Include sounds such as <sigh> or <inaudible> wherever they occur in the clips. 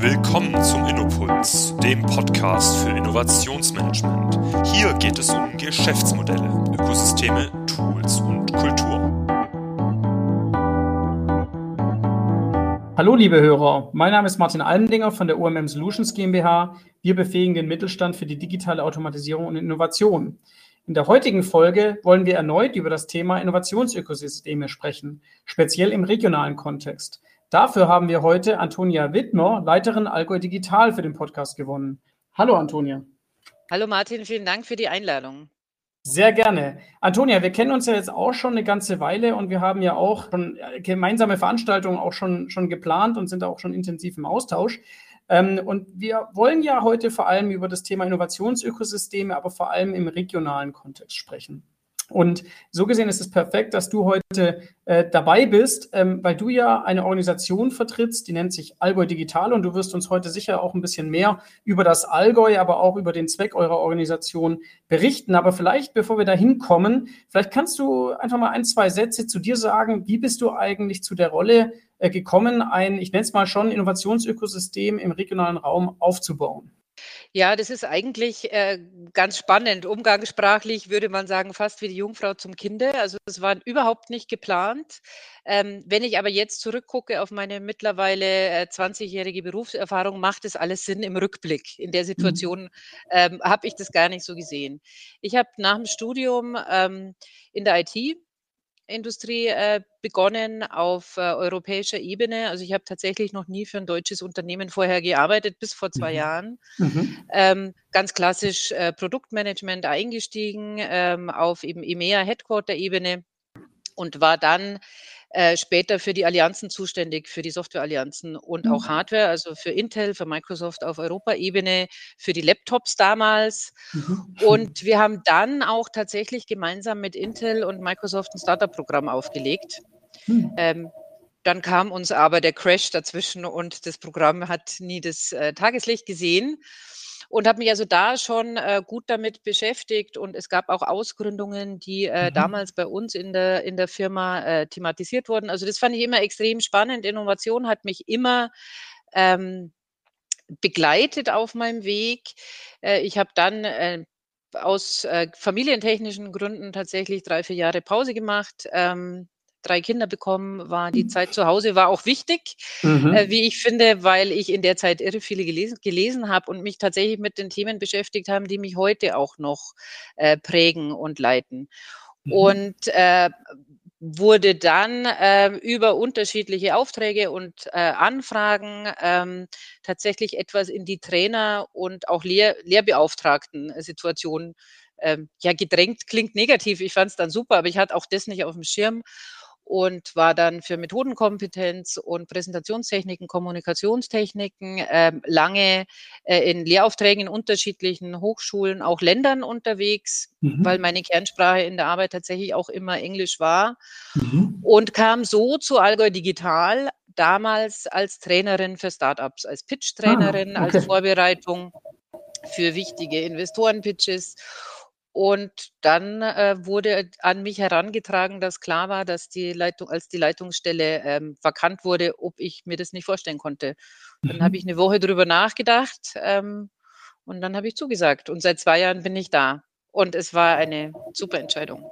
Willkommen zum Innopuls, dem Podcast für Innovationsmanagement. Hier geht es um Geschäftsmodelle, Ökosysteme, Tools und Kultur. Hallo liebe Hörer, mein Name ist Martin Almendinger von der OMM Solutions GmbH. Wir befähigen den Mittelstand für die digitale Automatisierung und Innovation. In der heutigen Folge wollen wir erneut über das Thema Innovationsökosysteme sprechen, speziell im regionalen Kontext. Dafür haben wir heute Antonia Wittmer, Leiterin Allgäu Digital, für den Podcast gewonnen. Hallo Antonia. Hallo Martin, vielen Dank für die Einladung. Sehr gerne. Antonia, wir kennen uns ja jetzt auch schon eine ganze Weile und wir haben ja auch schon äh, gemeinsame Veranstaltungen auch schon, schon geplant und sind auch schon intensiv im Austausch. Ähm, und wir wollen ja heute vor allem über das Thema Innovationsökosysteme, aber vor allem im regionalen Kontext sprechen. Und so gesehen ist es perfekt, dass du heute äh, dabei bist, ähm, weil du ja eine Organisation vertrittst, die nennt sich Allgäu Digital und du wirst uns heute sicher auch ein bisschen mehr über das Allgäu, aber auch über den Zweck eurer Organisation berichten. Aber vielleicht, bevor wir da hinkommen, vielleicht kannst du einfach mal ein, zwei Sätze zu dir sagen. Wie bist du eigentlich zu der Rolle äh, gekommen, ein, ich nenne es mal schon, Innovationsökosystem im regionalen Raum aufzubauen? Ja, das ist eigentlich äh, ganz spannend. Umgangssprachlich würde man sagen, fast wie die Jungfrau zum Kinde. Also das war überhaupt nicht geplant. Ähm, wenn ich aber jetzt zurückgucke auf meine mittlerweile äh, 20-jährige Berufserfahrung, macht es alles Sinn im Rückblick. In der mhm. Situation ähm, habe ich das gar nicht so gesehen. Ich habe nach dem Studium ähm, in der IT Industrie äh, begonnen auf äh, europäischer Ebene. Also ich habe tatsächlich noch nie für ein deutsches Unternehmen vorher gearbeitet, bis vor zwei mhm. Jahren. Mhm. Ähm, ganz klassisch äh, Produktmanagement eingestiegen ähm, auf eben EMEA Headquarter-Ebene und war dann äh, später für die Allianzen zuständig, für die Softwareallianzen und auch mhm. Hardware, also für Intel, für Microsoft auf Europaebene, für die Laptops damals. Mhm. Und wir haben dann auch tatsächlich gemeinsam mit Intel und Microsoft ein Startup-Programm aufgelegt. Mhm. Ähm, dann kam uns aber der Crash dazwischen und das Programm hat nie das äh, Tageslicht gesehen und habe mich also da schon äh, gut damit beschäftigt. Und es gab auch Ausgründungen, die äh, mhm. damals bei uns in der, in der Firma äh, thematisiert wurden. Also das fand ich immer extrem spannend. Innovation hat mich immer ähm, begleitet auf meinem Weg. Äh, ich habe dann äh, aus äh, familientechnischen Gründen tatsächlich drei, vier Jahre Pause gemacht. Ähm, drei Kinder bekommen, war die mhm. Zeit zu Hause war auch wichtig, mhm. äh, wie ich finde, weil ich in der Zeit irre viele gelesen, gelesen habe und mich tatsächlich mit den Themen beschäftigt haben, die mich heute auch noch äh, prägen und leiten. Mhm. Und äh, wurde dann äh, über unterschiedliche Aufträge und äh, Anfragen ähm, tatsächlich etwas in die Trainer- und auch Lehr Lehrbeauftragten-Situation ähm, ja gedrängt. Klingt negativ, ich fand es dann super, aber ich hatte auch das nicht auf dem Schirm und war dann für Methodenkompetenz und Präsentationstechniken, Kommunikationstechniken äh, lange äh, in Lehraufträgen in unterschiedlichen Hochschulen, auch Ländern unterwegs, mhm. weil meine Kernsprache in der Arbeit tatsächlich auch immer Englisch war mhm. und kam so zu Allgäu Digital, damals als Trainerin für Startups, als Pitch-Trainerin, ah, okay. als Vorbereitung für wichtige Investoren-Pitches und dann äh, wurde an mich herangetragen, dass klar war, dass die Leitung, als die Leitungsstelle ähm, vakant wurde, ob ich mir das nicht vorstellen konnte. Dann mhm. habe ich eine Woche drüber nachgedacht ähm, und dann habe ich zugesagt. Und seit zwei Jahren bin ich da. Und es war eine super Entscheidung.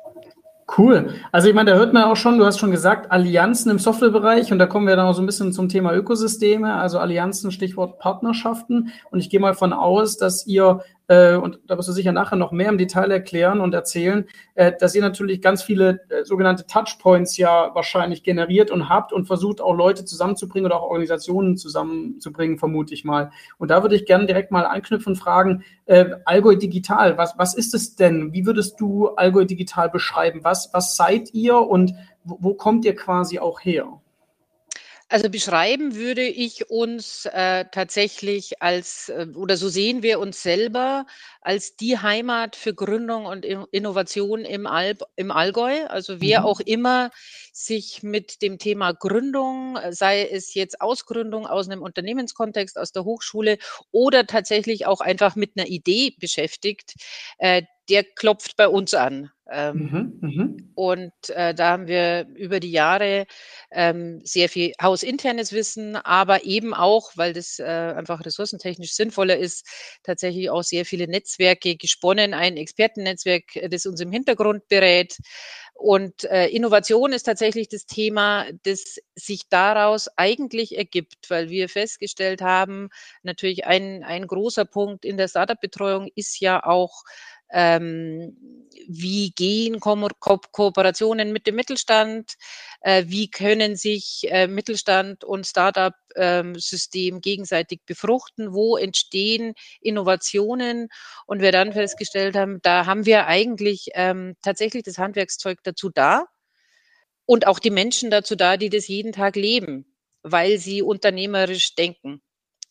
Cool. Also ich meine, da hört man auch schon, du hast schon gesagt, Allianzen im Softwarebereich und da kommen wir dann auch so ein bisschen zum Thema Ökosysteme, also Allianzen, Stichwort Partnerschaften. Und ich gehe mal von aus, dass ihr äh, und da wirst du sicher nachher noch mehr im Detail erklären und erzählen, äh, dass ihr natürlich ganz viele äh, sogenannte Touchpoints ja wahrscheinlich generiert und habt und versucht auch Leute zusammenzubringen oder auch Organisationen zusammenzubringen, vermute ich mal. Und da würde ich gerne direkt mal anknüpfen und fragen, äh, Allgäu Digital, was, was ist es denn? Wie würdest du Allgäu Digital beschreiben? Was, was seid ihr und wo, wo kommt ihr quasi auch her? Also beschreiben würde ich uns äh, tatsächlich als, äh, oder so sehen wir uns selber als die Heimat für Gründung und Innovation im, All, im Allgäu. Also wer mhm. auch immer sich mit dem Thema Gründung, sei es jetzt Ausgründung aus einem Unternehmenskontext, aus der Hochschule oder tatsächlich auch einfach mit einer Idee beschäftigt, äh, der klopft bei uns an. Ähm, mhm, mhm, und äh, da haben wir über die Jahre ähm, sehr viel hausinternes Wissen, aber eben auch, weil das äh, einfach ressourcentechnisch sinnvoller ist, tatsächlich auch sehr viele Netzwerke gesponnen, ein Expertennetzwerk, das uns im Hintergrund berät. Und äh, Innovation ist tatsächlich das Thema, das sich daraus eigentlich ergibt, weil wir festgestellt haben, natürlich ein, ein großer Punkt in der Startup-Betreuung ist ja auch ähm, wie gehen Ko Ko Kooperationen mit dem Mittelstand? Äh, wie können sich äh, Mittelstand und Startup-System ähm, gegenseitig befruchten? Wo entstehen Innovationen? Und wir dann festgestellt haben, da haben wir eigentlich ähm, tatsächlich das Handwerkszeug dazu da und auch die Menschen dazu da, die das jeden Tag leben, weil sie unternehmerisch denken.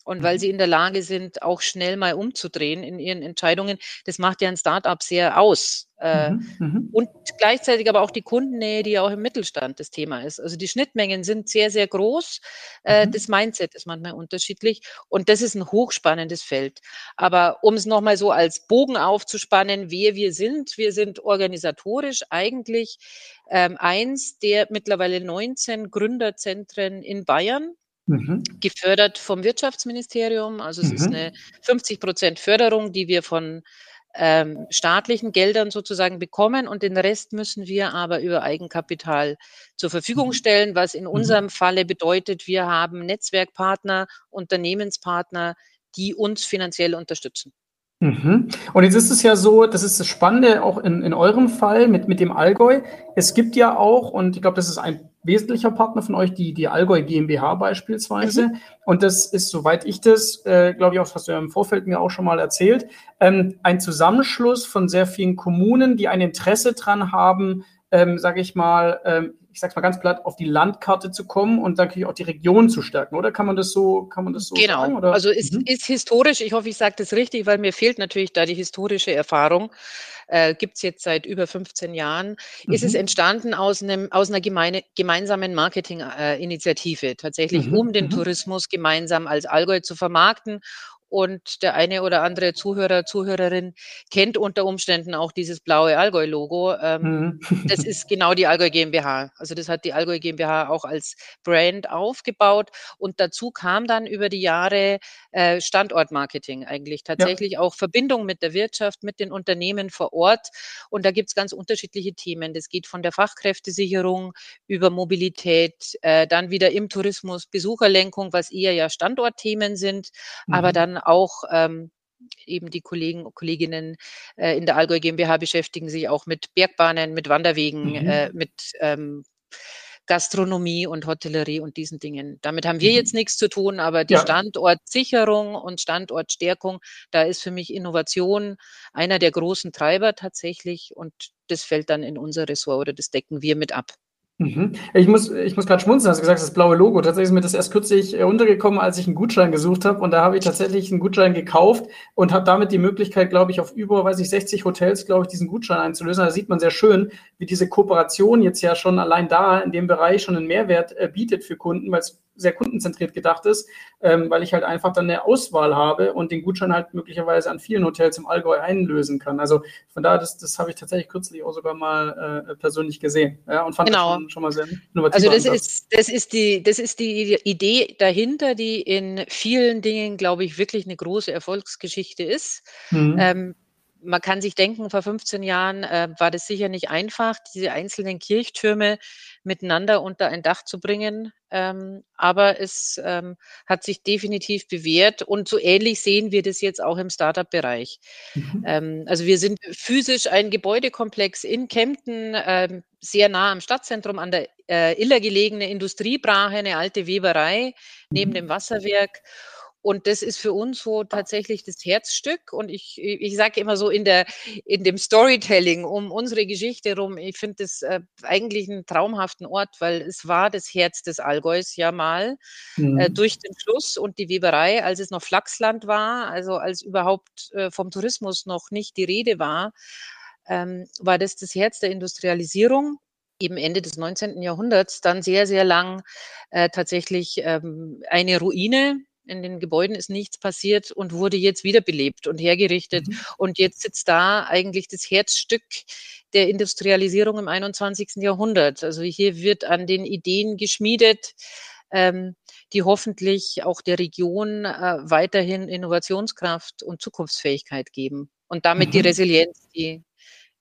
Und weil mhm. sie in der Lage sind, auch schnell mal umzudrehen in ihren Entscheidungen, das macht ja ein Startup sehr aus. Äh, mhm, mhm. Und gleichzeitig aber auch die Kundennähe, die ja auch im Mittelstand das Thema ist. Also die Schnittmengen sind sehr, sehr groß. Äh, mhm. Das Mindset ist manchmal unterschiedlich. Und das ist ein hochspannendes Feld. Aber um es nochmal so als Bogen aufzuspannen, wer wir sind, wir sind organisatorisch eigentlich ähm, eins der mittlerweile 19 Gründerzentren in Bayern Mhm. gefördert vom Wirtschaftsministerium. Also es mhm. ist eine 50 Prozent Förderung, die wir von ähm, staatlichen Geldern sozusagen bekommen und den Rest müssen wir aber über Eigenkapital zur Verfügung mhm. stellen, was in mhm. unserem Falle bedeutet, wir haben Netzwerkpartner, Unternehmenspartner, die uns finanziell unterstützen. Mhm. Und jetzt ist es ja so, das ist das Spannende auch in, in eurem Fall mit, mit dem Allgäu. Es gibt ja auch, und ich glaube, das ist ein wesentlicher Partner von euch, die, die Allgäu GmbH beispielsweise. Mhm. Und das ist, soweit ich das, äh, glaube ich, auch, das hast du ja im Vorfeld mir auch schon mal erzählt, ähm, ein Zusammenschluss von sehr vielen Kommunen, die ein Interesse dran haben, ähm, sage ich mal, ähm, ich sag's mal ganz platt, auf die Landkarte zu kommen und dann natürlich auch die Region zu stärken, oder? Kann man das so, kann man das so genau. sagen? Genau. Also ist, mhm. ist historisch, ich hoffe, ich sage das richtig, weil mir fehlt natürlich da die historische Erfahrung. Äh, Gibt es jetzt seit über 15 Jahren. Mhm. Ist es mhm. entstanden aus, einem, aus einer gemeine, gemeinsamen Marketinginitiative, äh, tatsächlich, mhm. um den mhm. Tourismus gemeinsam als Allgäu zu vermarkten und der eine oder andere Zuhörer, Zuhörerin kennt unter Umständen auch dieses blaue Allgäu-Logo. Ähm, mhm. das <laughs> ist genau die Allgäu GmbH. Also das hat die Allgäu GmbH auch als Brand aufgebaut. Und dazu kam dann über die Jahre äh, Standortmarketing eigentlich tatsächlich ja. auch Verbindung mit der Wirtschaft, mit den Unternehmen vor Ort. Und da gibt es ganz unterschiedliche Themen. Das geht von der Fachkräftesicherung über Mobilität, äh, dann wieder im Tourismus, Besucherlenkung, was eher ja Standortthemen sind, mhm. aber dann auch ähm, eben die Kollegen und Kolleginnen äh, in der Allgäu GmbH beschäftigen sich auch mit Bergbahnen, mit Wanderwegen, mhm. äh, mit ähm, Gastronomie und Hotellerie und diesen Dingen. Damit haben wir mhm. jetzt nichts zu tun, aber die ja. Standortsicherung und Standortstärkung, da ist für mich Innovation einer der großen Treiber tatsächlich und das fällt dann in unser Ressort oder das decken wir mit ab. Mhm. Ich muss, ich muss gerade schmunzeln, hast du gesagt, das blaue Logo. Tatsächlich ist mir das erst kürzlich äh, untergekommen, als ich einen Gutschein gesucht habe. Und da habe ich tatsächlich einen Gutschein gekauft und habe damit die Möglichkeit, glaube ich, auf über, weiß ich, 60 Hotels, glaube ich, diesen Gutschein einzulösen. Da sieht man sehr schön, wie diese Kooperation jetzt ja schon allein da in dem Bereich schon einen Mehrwert äh, bietet für Kunden, weil es sehr kundenzentriert gedacht ist, ähm, weil ich halt einfach dann eine Auswahl habe und den Gutschein halt möglicherweise an vielen Hotels im Allgäu einlösen kann. Also von daher, das, das habe ich tatsächlich kürzlich auch sogar mal äh, persönlich gesehen ja, und fand genau. das schon, schon, mal sehr innovativ. Also das ist, das, ist die, das ist die Idee dahinter, die in vielen Dingen, glaube ich, wirklich eine große Erfolgsgeschichte ist. Mhm. Ähm, man kann sich denken, vor 15 Jahren äh, war das sicher nicht einfach, diese einzelnen Kirchtürme miteinander unter ein Dach zu bringen. Ähm, aber es ähm, hat sich definitiv bewährt und so ähnlich sehen wir das jetzt auch im Startup-Bereich. Mhm. Ähm, also wir sind physisch ein Gebäudekomplex in Kempten, ähm, sehr nah am Stadtzentrum, an der äh, iller gelegene Industriebrache, eine alte Weberei neben mhm. dem Wasserwerk. Und das ist für uns so tatsächlich das Herzstück. Und ich, ich sage immer so in der, in dem Storytelling um unsere Geschichte rum, ich finde das äh, eigentlich einen traumhaften Ort, weil es war das Herz des Allgäus ja mal äh, mhm. äh, durch den Fluss und die Weberei, als es noch Flachsland war, also als überhaupt äh, vom Tourismus noch nicht die Rede war, ähm, war das das Herz der Industrialisierung eben Ende des 19. Jahrhunderts dann sehr, sehr lang äh, tatsächlich ähm, eine Ruine, in den Gebäuden ist nichts passiert und wurde jetzt wiederbelebt und hergerichtet. Mhm. Und jetzt sitzt da eigentlich das Herzstück der Industrialisierung im 21. Jahrhundert. Also hier wird an den Ideen geschmiedet, ähm, die hoffentlich auch der Region äh, weiterhin Innovationskraft und Zukunftsfähigkeit geben und damit mhm. die Resilienz, die,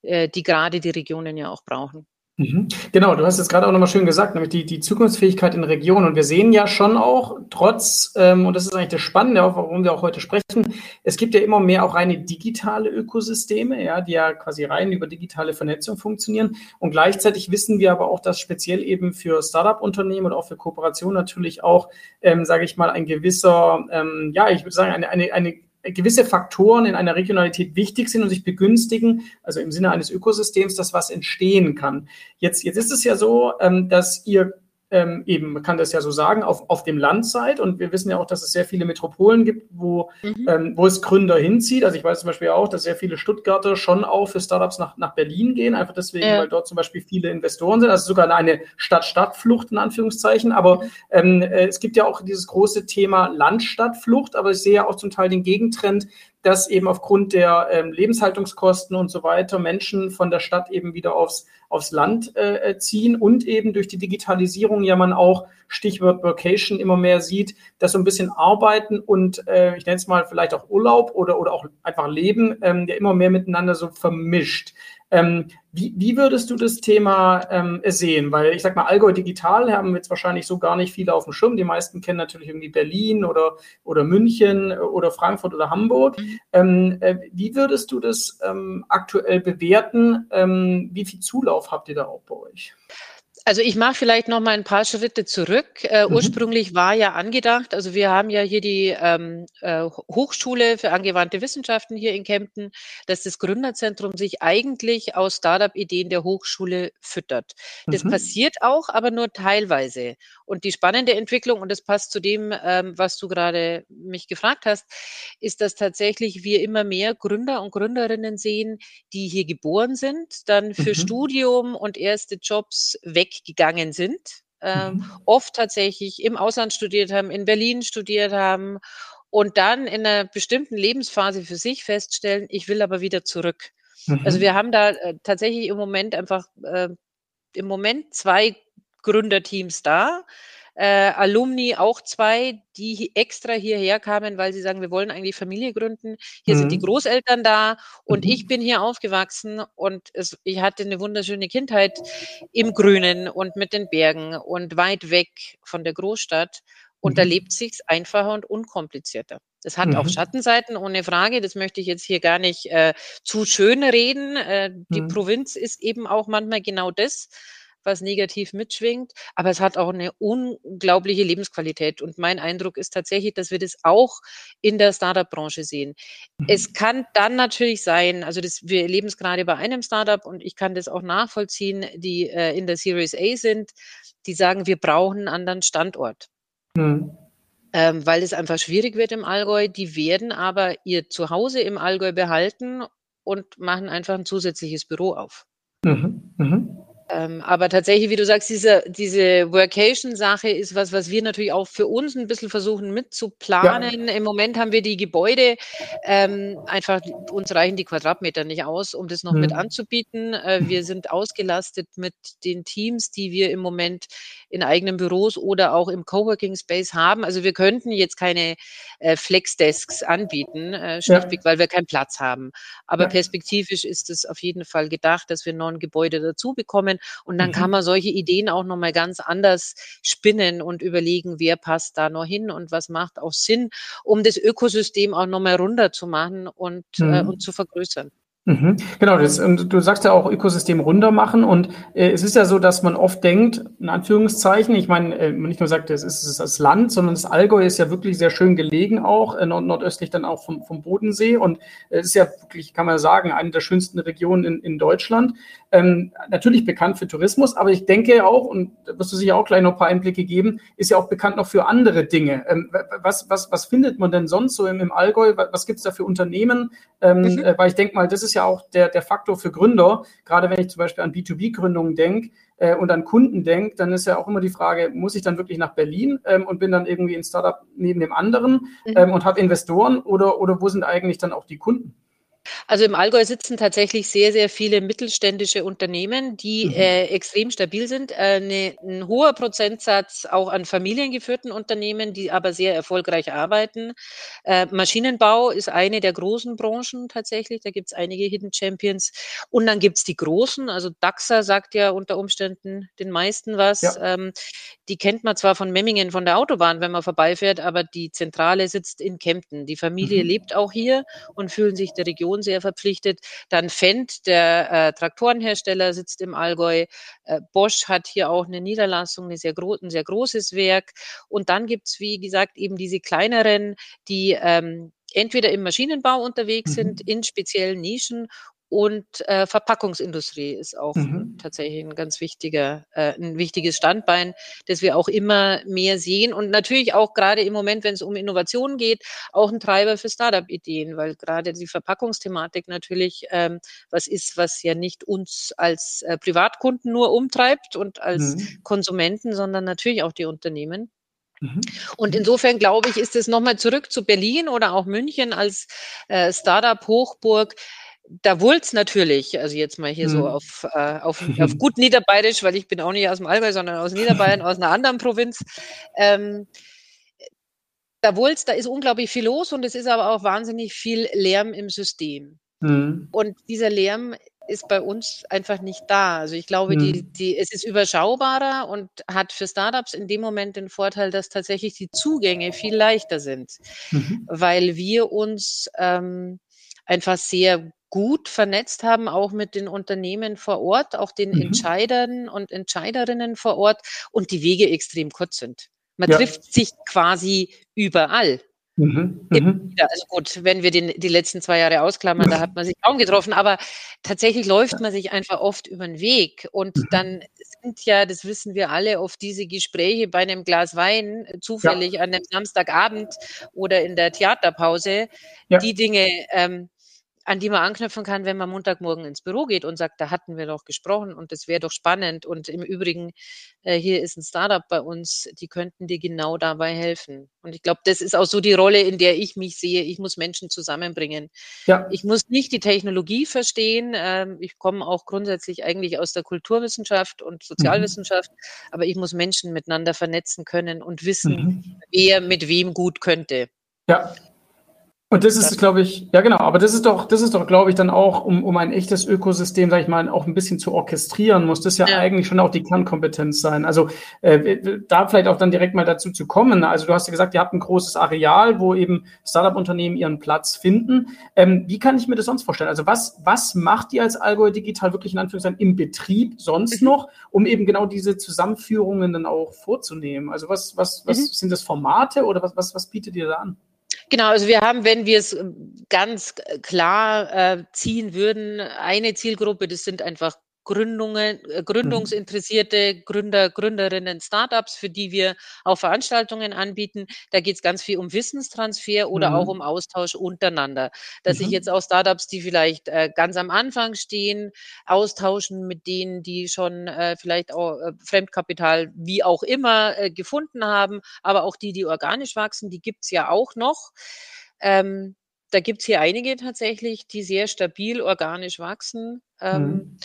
äh, die gerade die Regionen ja auch brauchen. Mhm. Genau, du hast es gerade auch nochmal schön gesagt, nämlich die, die Zukunftsfähigkeit in Regionen. Und wir sehen ja schon auch, trotz, ähm, und das ist eigentlich das Spannende, warum wir auch heute sprechen, es gibt ja immer mehr auch reine digitale Ökosysteme, ja, die ja quasi rein über digitale Vernetzung funktionieren. Und gleichzeitig wissen wir aber auch, dass speziell eben für Startup-Unternehmen und auch für Kooperationen natürlich auch, ähm, sage ich mal, ein gewisser, ähm, ja, ich würde sagen, eine, eine, eine gewisse Faktoren in einer Regionalität wichtig sind und sich begünstigen, also im Sinne eines Ökosystems, dass was entstehen kann. Jetzt, jetzt ist es ja so, ähm, dass ihr ähm, eben, man kann das ja so sagen, auf, auf dem Land seid. Und wir wissen ja auch, dass es sehr viele Metropolen gibt, wo, mhm. ähm, wo es Gründer hinzieht. Also ich weiß zum Beispiel auch, dass sehr viele Stuttgarter schon auch für Startups nach, nach Berlin gehen, einfach deswegen, ja. weil dort zum Beispiel viele Investoren sind. Also sogar eine Stadt-Stadt-Flucht in Anführungszeichen. Aber ähm, äh, es gibt ja auch dieses große Thema Land-Stadt-Flucht, aber ich sehe ja auch zum Teil den Gegentrend, dass eben aufgrund der ähm, Lebenshaltungskosten und so weiter Menschen von der Stadt eben wieder aufs, aufs Land äh, äh, ziehen und eben durch die Digitalisierung ja man auch Stichwort Vocation immer mehr sieht, dass so ein bisschen Arbeiten und äh, ich nenne es mal vielleicht auch Urlaub oder, oder auch einfach Leben ähm, ja immer mehr miteinander so vermischt. Ähm, wie, wie würdest du das Thema ähm, sehen? Weil ich sag mal, Allgäu Digital haben jetzt wahrscheinlich so gar nicht viele auf dem Schirm. Die meisten kennen natürlich irgendwie Berlin oder, oder München oder Frankfurt oder Hamburg. Mhm. Ähm, äh, wie würdest du das ähm, aktuell bewerten? Ähm, wie viel Zulauf habt ihr da auch bei euch? Also ich mache vielleicht noch mal ein paar Schritte zurück. Äh, mhm. Ursprünglich war ja angedacht, also wir haben ja hier die ähm, äh, Hochschule für angewandte Wissenschaften hier in Kempten, dass das Gründerzentrum sich eigentlich aus Startup-Ideen der Hochschule füttert. Das mhm. passiert auch, aber nur teilweise. Und die spannende Entwicklung, und das passt zu dem, ähm, was du gerade mich gefragt hast, ist, dass tatsächlich wir immer mehr Gründer und Gründerinnen sehen, die hier geboren sind, dann für mhm. Studium und erste Jobs weggegangen sind. Ähm, mhm. oft tatsächlich im Ausland studiert haben, in Berlin studiert haben und dann in einer bestimmten Lebensphase für sich feststellen, ich will aber wieder zurück. Also mhm. Also wir haben da äh, tatsächlich im Moment einfach äh, im Moment zwei Gründerteams da. Äh, Alumni auch zwei, die extra hierher kamen, weil sie sagen, wir wollen eigentlich Familie gründen. Hier mhm. sind die mhm. Großeltern da und mhm. ich bin hier aufgewachsen und es, ich hatte eine wunderschöne Kindheit im Grünen und mit den Bergen und weit weg von der Großstadt. Und mhm. da lebt sich's einfacher und unkomplizierter. Das hat mhm. auch Schattenseiten, ohne Frage. Das möchte ich jetzt hier gar nicht äh, zu schön reden. Äh, die mhm. Provinz ist eben auch manchmal genau das was negativ mitschwingt, aber es hat auch eine unglaubliche Lebensqualität. Und mein Eindruck ist tatsächlich, dass wir das auch in der Startup-Branche sehen. Mhm. Es kann dann natürlich sein, also das, wir erleben es gerade bei einem Startup und ich kann das auch nachvollziehen, die äh, in der Series A sind, die sagen, wir brauchen einen anderen Standort. Mhm. Ähm, weil es einfach schwierig wird im Allgäu. Die werden aber ihr Zuhause im Allgäu behalten und machen einfach ein zusätzliches Büro auf. Mhm. Mhm. Ähm, aber tatsächlich, wie du sagst, diese, diese Workation-Sache ist was, was wir natürlich auch für uns ein bisschen versuchen mitzuplanen. Ja. Im Moment haben wir die Gebäude, ähm, einfach uns reichen die Quadratmeter nicht aus, um das noch mhm. mit anzubieten. Äh, wir sind ausgelastet mit den Teams, die wir im Moment in eigenen Büros oder auch im Coworking Space haben. Also wir könnten jetzt keine äh, Flex-Desks anbieten, äh, schlichtweg, ja. weil wir keinen Platz haben. Aber ja. perspektivisch ist es auf jeden Fall gedacht, dass wir noch ein Gebäude dazu bekommen und dann mhm. kann man solche Ideen auch nochmal ganz anders spinnen und überlegen, wer passt da noch hin und was macht auch Sinn, um das Ökosystem auch nochmal runter zu machen und, mhm. äh, und zu vergrößern. Mhm. Genau, das, und du sagst ja auch Ökosystem runter machen und äh, es ist ja so, dass man oft denkt, in Anführungszeichen, ich meine, äh, nicht nur sagt, es ist das Land, sondern das Allgäu ist ja wirklich sehr schön gelegen auch, äh, nord nordöstlich dann auch vom, vom Bodensee und äh, es ist ja wirklich, kann man sagen, eine der schönsten Regionen in, in Deutschland. Ähm, natürlich bekannt für Tourismus, aber ich denke auch, und da wirst du sicher auch gleich noch ein paar Einblicke geben, ist ja auch bekannt noch für andere Dinge. Ähm, was, was, was findet man denn sonst so im, im Allgäu? Was, was gibt es da für Unternehmen? Ähm, mhm. äh, weil ich denke mal, das ist ist ja auch der, der Faktor für Gründer. Gerade wenn ich zum Beispiel an B2B-Gründungen denke äh, und an Kunden denke, dann ist ja auch immer die Frage, muss ich dann wirklich nach Berlin ähm, und bin dann irgendwie ein Startup neben dem anderen mhm. ähm, und habe Investoren oder, oder wo sind eigentlich dann auch die Kunden? Also im Allgäu sitzen tatsächlich sehr, sehr viele mittelständische Unternehmen, die mhm. äh, extrem stabil sind. Äh, ne, ein hoher Prozentsatz auch an familiengeführten Unternehmen, die aber sehr erfolgreich arbeiten. Äh, Maschinenbau ist eine der großen Branchen tatsächlich. Da gibt es einige Hidden Champions. Und dann gibt es die großen. Also DAXA sagt ja unter Umständen den meisten was. Ja. Ähm, die kennt man zwar von Memmingen von der Autobahn, wenn man vorbeifährt, aber die Zentrale sitzt in Kempten. Die Familie mhm. lebt auch hier und fühlen sich der Region Region sehr verpflichtet. Dann Fendt, der äh, Traktorenhersteller, sitzt im Allgäu. Äh, Bosch hat hier auch eine Niederlassung, eine sehr ein sehr großes Werk. Und dann gibt es, wie gesagt, eben diese kleineren, die ähm, entweder im Maschinenbau unterwegs mhm. sind, in speziellen Nischen und äh, Verpackungsindustrie ist auch mhm. tatsächlich ein ganz wichtiger, äh, ein wichtiges Standbein, das wir auch immer mehr sehen. Und natürlich auch gerade im Moment, wenn es um Innovationen geht, auch ein Treiber für Startup-Ideen, weil gerade die Verpackungsthematik natürlich ähm, was ist, was ja nicht uns als äh, Privatkunden nur umtreibt und als mhm. Konsumenten, sondern natürlich auch die Unternehmen. Mhm. Und insofern glaube ich, ist es nochmal zurück zu Berlin oder auch München als äh, Startup-Hochburg da wohlt's natürlich, also jetzt mal hier mhm. so auf, äh, auf, <laughs> auf gut Niederbayerisch, weil ich bin auch nicht aus dem Allgäu, sondern aus Niederbayern, aus einer anderen Provinz. Ähm, da wohlt's, da ist unglaublich viel los und es ist aber auch wahnsinnig viel Lärm im System. Mhm. Und dieser Lärm ist bei uns einfach nicht da. Also ich glaube, mhm. die, die, es ist überschaubarer und hat für Startups in dem Moment den Vorteil, dass tatsächlich die Zugänge viel leichter sind, mhm. weil wir uns ähm, einfach sehr gut vernetzt haben, auch mit den Unternehmen vor Ort, auch den mhm. Entscheidern und Entscheiderinnen vor Ort und die Wege extrem kurz sind. Man ja. trifft sich quasi überall. Mhm, mhm. Also gut, wenn wir den, die letzten zwei Jahre ausklammern, da hat man sich kaum getroffen, aber tatsächlich läuft man sich einfach oft über den Weg. Und mhm. dann sind ja, das wissen wir alle, oft diese Gespräche bei einem Glas Wein, äh, zufällig ja. an einem Samstagabend oder in der Theaterpause, ja. die Dinge, ähm, an die man anknüpfen kann, wenn man Montagmorgen ins Büro geht und sagt, da hatten wir doch gesprochen und das wäre doch spannend. Und im Übrigen, äh, hier ist ein Startup bei uns, die könnten dir genau dabei helfen. Und ich glaube, das ist auch so die Rolle, in der ich mich sehe. Ich muss Menschen zusammenbringen. Ja. Ich muss nicht die Technologie verstehen. Ähm, ich komme auch grundsätzlich eigentlich aus der Kulturwissenschaft und Sozialwissenschaft, mhm. aber ich muss Menschen miteinander vernetzen können und wissen, mhm. wer mit wem gut könnte. Ja, und das ist, glaube ich, ja genau, aber das ist doch, das ist doch, glaube ich, dann auch, um, um ein echtes Ökosystem, sag ich mal, auch ein bisschen zu orchestrieren, muss das ja, ja. eigentlich schon auch die Kernkompetenz sein. Also äh, da vielleicht auch dann direkt mal dazu zu kommen. Also du hast ja gesagt, ihr habt ein großes Areal, wo eben Startup-Unternehmen ihren Platz finden. Ähm, wie kann ich mir das sonst vorstellen? Also was, was macht ihr als Allgäu Digital wirklich in Anführungszeichen im Betrieb sonst mhm. noch, um eben genau diese Zusammenführungen dann auch vorzunehmen? Also was, was, was mhm. sind das Formate oder was, was, was bietet ihr da an? Genau, also wir haben, wenn wir es ganz klar äh, ziehen würden, eine Zielgruppe, das sind einfach Gründungen, äh, mhm. gründungsinteressierte Gründer, Gründerinnen, Startups, für die wir auch Veranstaltungen anbieten. Da geht es ganz viel umWissenstransfer oder mhm. auch um Austausch untereinander. Dass mhm. sich jetzt auch Startups, die vielleicht äh, ganz am Anfang stehen, austauschen mit denen, die schon äh, vielleicht auch äh, Fremdkapital wie auch immer äh, gefunden haben, aber auch die, die organisch wachsen, die gibt es ja auch noch. Ähm, da gibt es hier einige tatsächlich, die sehr stabil organisch wachsen. Ähm, mhm.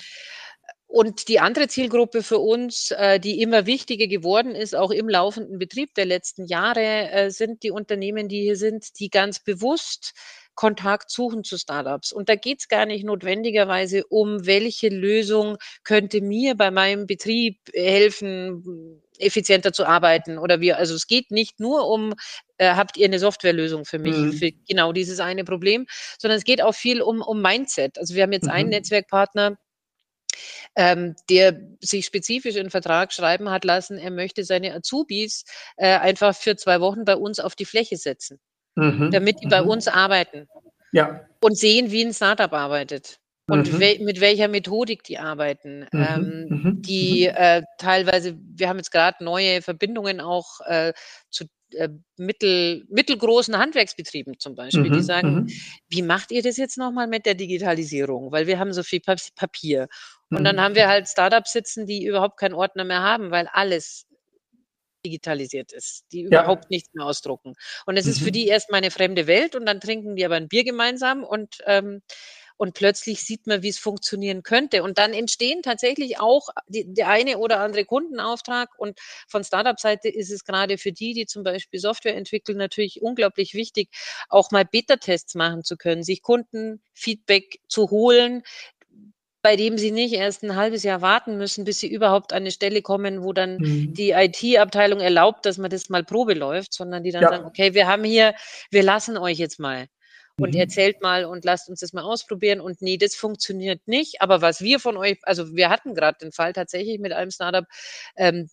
Und die andere Zielgruppe für uns, äh, die immer wichtiger geworden ist, auch im laufenden Betrieb der letzten Jahre, äh, sind die Unternehmen, die hier sind, die ganz bewusst Kontakt suchen zu Startups. Und da geht es gar nicht notwendigerweise um, welche Lösung könnte mir bei meinem Betrieb helfen, effizienter zu arbeiten oder wir, also es geht nicht nur um, äh, habt ihr eine Softwarelösung für mich, mhm. für genau dieses eine Problem, sondern es geht auch viel um, um Mindset. Also wir haben jetzt mhm. einen Netzwerkpartner, ähm, der sich spezifisch in Vertrag schreiben hat lassen, er möchte seine Azubis äh, einfach für zwei Wochen bei uns auf die Fläche setzen, mhm. damit die bei mhm. uns arbeiten ja. und sehen, wie ein Startup arbeitet und mhm. we mit welcher Methodik die arbeiten. Mhm. Ähm, mhm. Die mhm. äh, teilweise, wir haben jetzt gerade neue Verbindungen auch äh, zu äh, mittel, mittelgroßen Handwerksbetrieben zum Beispiel, die mhm. sagen, mhm. wie macht ihr das jetzt nochmal mit der Digitalisierung? Weil wir haben so viel Papier. Und dann haben wir halt Startups sitzen, die überhaupt keinen Ordner mehr haben, weil alles digitalisiert ist, die ja. überhaupt nichts mehr ausdrucken. Und es ist für die erstmal eine fremde Welt und dann trinken die aber ein Bier gemeinsam und ähm, und plötzlich sieht man, wie es funktionieren könnte. Und dann entstehen tatsächlich auch die, der eine oder andere Kundenauftrag. Und von Startup-Seite ist es gerade für die, die zum Beispiel Software entwickeln, natürlich unglaublich wichtig, auch mal Beta-Tests machen zu können, sich Kundenfeedback zu holen, bei dem sie nicht erst ein halbes Jahr warten müssen, bis sie überhaupt an eine Stelle kommen, wo dann mhm. die IT-Abteilung erlaubt, dass man das mal Probe läuft, sondern die dann ja. sagen, okay, wir haben hier, wir lassen euch jetzt mal und mhm. erzählt mal und lasst uns das mal ausprobieren. Und nee, das funktioniert nicht. Aber was wir von euch, also wir hatten gerade den Fall tatsächlich mit einem Startup, ähm,